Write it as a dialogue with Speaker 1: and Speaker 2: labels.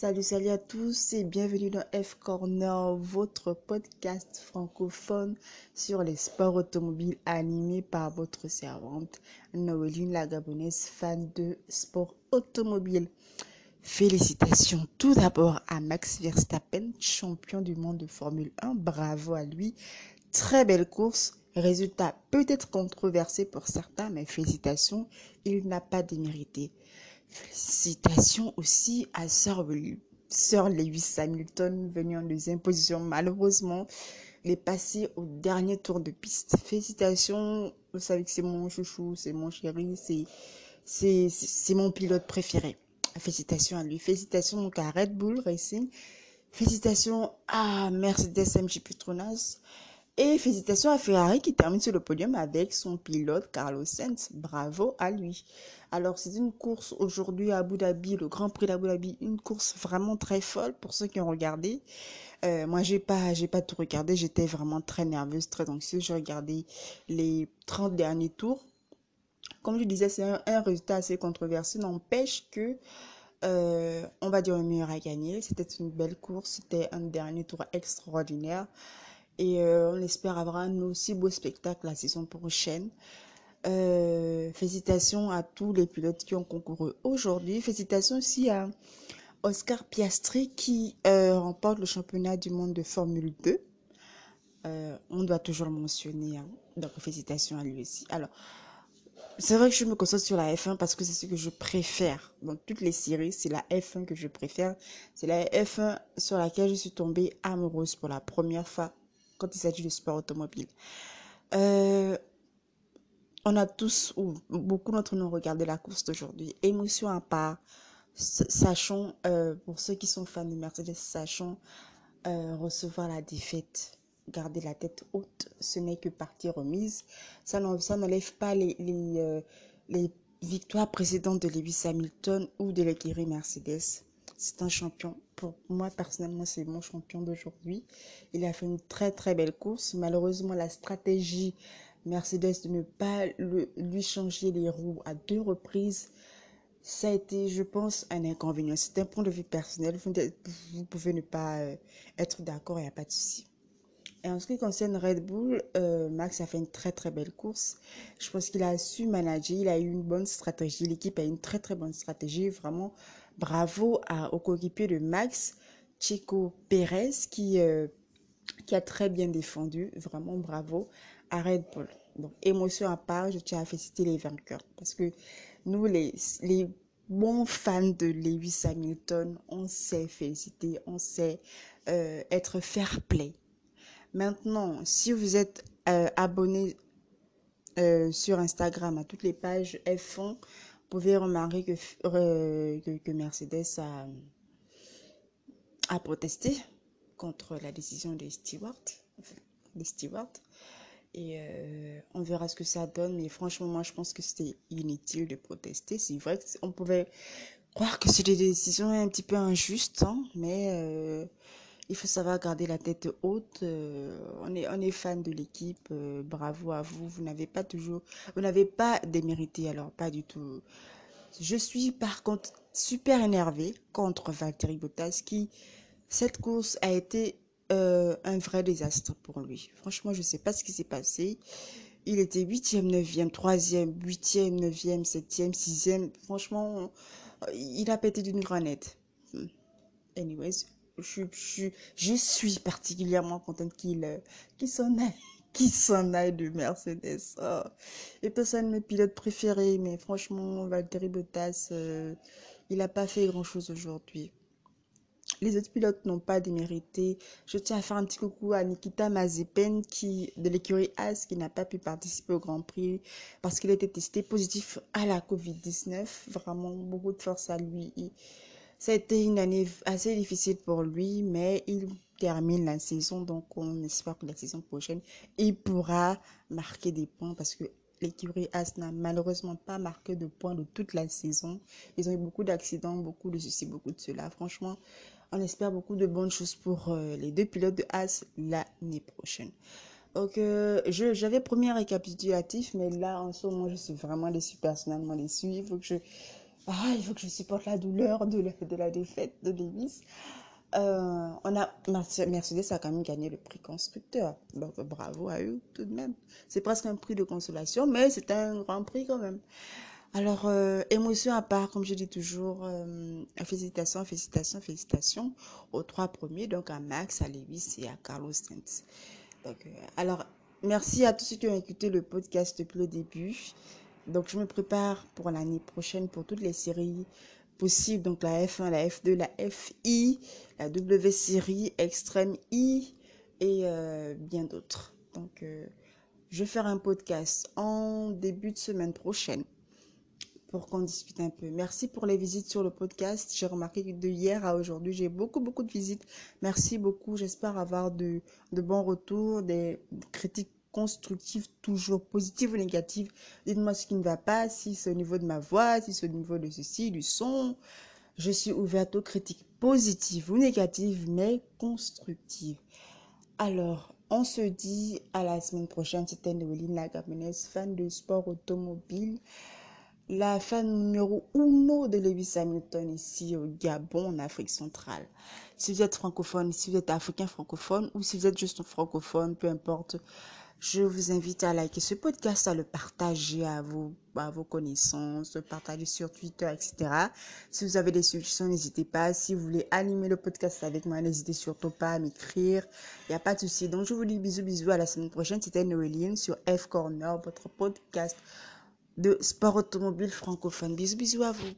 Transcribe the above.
Speaker 1: Salut, salut à tous et bienvenue dans F Corner, votre podcast francophone sur les sports automobiles animé par votre servante Noéline la Gabonaise, fan de sport automobile. Félicitations tout d'abord à Max Verstappen, champion du monde de Formule 1. Bravo à lui. Très belle course. Résultat peut-être controversé pour certains, mais félicitations, il n'a pas démérité. Félicitations aussi à Sir, Sir Lewis Hamilton, venu en deuxième position. Malheureusement, il est passé au dernier tour de piste. Félicitations, vous savez que c'est mon chouchou, c'est mon chéri, c'est, c'est, mon pilote préféré. Félicitations à lui. Félicitations donc à Red Bull Racing. Félicitations à Mercedes MG Petronas. Et félicitations à Ferrari qui termine sur le podium avec son pilote Carlos Sainz. Bravo à lui. Alors c'est une course aujourd'hui à Abu Dhabi, le Grand Prix d'Abu Dhabi, une course vraiment très folle pour ceux qui ont regardé. Euh, moi j'ai pas j'ai pas tout regardé, j'étais vraiment très nerveuse, très anxieuse. J'ai regardé les 30 derniers tours. Comme je disais, c'est un, résultat assez controversé, n'empêche que euh, on va dire le meilleur a gagné. C'était une belle course, c'était un dernier tour extraordinaire. Et euh, on espère avoir un aussi beau spectacle la saison prochaine. Euh, félicitations à tous les pilotes qui ont concouru aujourd'hui. Félicitations aussi à Oscar Piastri qui euh, remporte le championnat du monde de Formule 2. on doit toujours le mentionner. Hein. Donc félicitations à lui aussi. Alors, c'est vrai que je me concentre sur la F1 parce que c'est ce que je préfère. Dans toutes les séries, c'est la F1 que je préfère. C'est la F1 sur laquelle je suis tombée amoureuse pour la première fois quand il s'agit de sport automobile. Euh, on a tous, ou beaucoup d'entre nous, regardé la course d'aujourd'hui. Émotion à part, sachons, euh, pour ceux qui sont fans de Mercedes, sachons euh, recevoir la défaite, garder la tête haute. Ce n'est que partie remise. Ça n'enlève pas les, les, les victoires précédentes de Lewis Hamilton ou de l'écurie Mercedes. C'est un champion pour moi, personnellement, c'est mon champion d'aujourd'hui. Il a fait une très, très belle course. Malheureusement, la stratégie Mercedes de ne pas lui changer les roues à deux reprises, ça a été, je pense, un inconvénient. C'est un point de vue personnel. Vous, pouvez ne pas euh, être d'accord, il n'y a pas de souci. Et en ce qui concerne Red Bull, euh, Max a fait une très très belle course. Je pense qu'il a su manager, il a eu une bonne stratégie. L'équipe a eu une très très bonne stratégie. Vraiment, Bravo à, au coéquipier de Max, Chico Pérez, qui, euh, qui a très bien défendu. Vraiment bravo à Red Bull. Donc, émotion à part, je tiens à féliciter les vainqueurs. Parce que nous, les, les bons fans de Lewis Hamilton, on sait féliciter, on sait euh, être fair play. Maintenant, si vous êtes euh, abonné sur Instagram à toutes les pages F1, pouvez remarquer que, Mercedes a, protesté contre la décision des stewards. Des stewards. Et euh, on verra ce que ça donne. Mais franchement, moi, je pense que c'était inutile de protester. C'est vrai qu'on pouvait croire que c'est des décisions un petit peu injustes, hein, mais euh, il faut savoir garder la tête haute. Euh, on, est, on est fan de l'équipe. Euh, bravo à vous. Vous n'avez pas toujours, vous n'avez pas démérité. Alors, pas du tout. Je suis par contre super énervée contre Valtteri Bottas qui, cette course a été euh, un vrai désastre pour lui. Franchement, je ne sais pas ce qui s'est passé. Il était 8e, 9e, 3e, 8e, 9e, 7e, 6e. Franchement, il a pété d'une grenette. Hmm. Anyways, je, suis particulièrement contente qu'il euh, s'en aille. Aille de Mercedes. Oh. Et ça de mes pilotes préférés, mais franchement, Valtteri Bottas, euh, il n'a pas fait grand-chose aujourd'hui. Les autres pilotes n'ont pas démérité. Je tiens à faire un petit coucou à Nikita Mazepen qui, de l'écurie As qui n'a pas pu participer au Grand Prix parce qu'il a été testé positif à la Covid-19. Vraiment, beaucoup de force à lui. Été une année assez difficile pour lui, mais il termine la saison, donc on espère que la saison prochaine, il pourra marquer des points parce que l'écurie As n'a malheureusement pas marqué de points de toute la saison. Ils ont eu beaucoup d'accidents, beaucoup de ceci, beaucoup de cela. Franchement, on espère beaucoup de bonnes choses pour euh, les deux pilotes de As l'année prochaine. Donc, euh, j'avais promis un récapitulatif, mais là, en ce moment, je suis vraiment déçue, personnellement déçue. Il faut que je Ah, il faut que je supporte la douleur de la, défaite de Lewis. Euh, on a Mercedes a quand même gagné le prix constructeur. Donc bravo à eux tout de même. C'est presque un prix de consolation, mais c'est un grand prix quand même. Alors, euh, émotion à part, comme je dis toujours, euh, félicitations, félicitations, félicitations aux trois premiers, donc à Max, à Lewis et à Carlos Sainz. Donc, alors, merci à tous ceux qui ont écouté le podcast depuis le début. Donc, je me prépare pour l'année prochaine pour toutes les séries possibles. Donc, la F1, la F2, la FI, la W série, Extreme I et bien d'autres. Donc, je vais faire un podcast en début de semaine prochaine pour qu'on discute un peu. Merci pour les visites sur le podcast. J'ai remarqué que de hier à aujourd'hui, j'ai beaucoup, beaucoup de visites. Merci beaucoup. J'espère avoir de, de bons retours, des critiques constructives, toujours positives ou négatives. Dites-moi ce qui ne va pas, si c'est au niveau de ma voix, si c'est au niveau de ceci, du son. Je suis ouverte aux critiques positives ou négatives, mais constructives. Alors, on se dit à la semaine prochaine. C'était Noéline Lagabenes, fan de sport automobile la fan numéro uno de Lewis Hamilton ici au Gabon, en Afrique centrale. Si vous êtes francophone, si vous êtes africain francophone ou si vous êtes juste francophone, peu importe, je vous invite à liker ce podcast, à le partager à vos, à vos connaissances, le partager sur Twitter, etc. Si vous avez des suggestions, n'hésitez pas. Si vous voulez animer le podcast avec moi, n'hésitez surtout pas à m'écrire. Il n'y a pas de souci. Donc, je vous dis bisous, bisous. À la semaine prochaine. C'était Noéline sur F Corner, votre podcast de sport automobile francophone. Bisous, bisous à vous.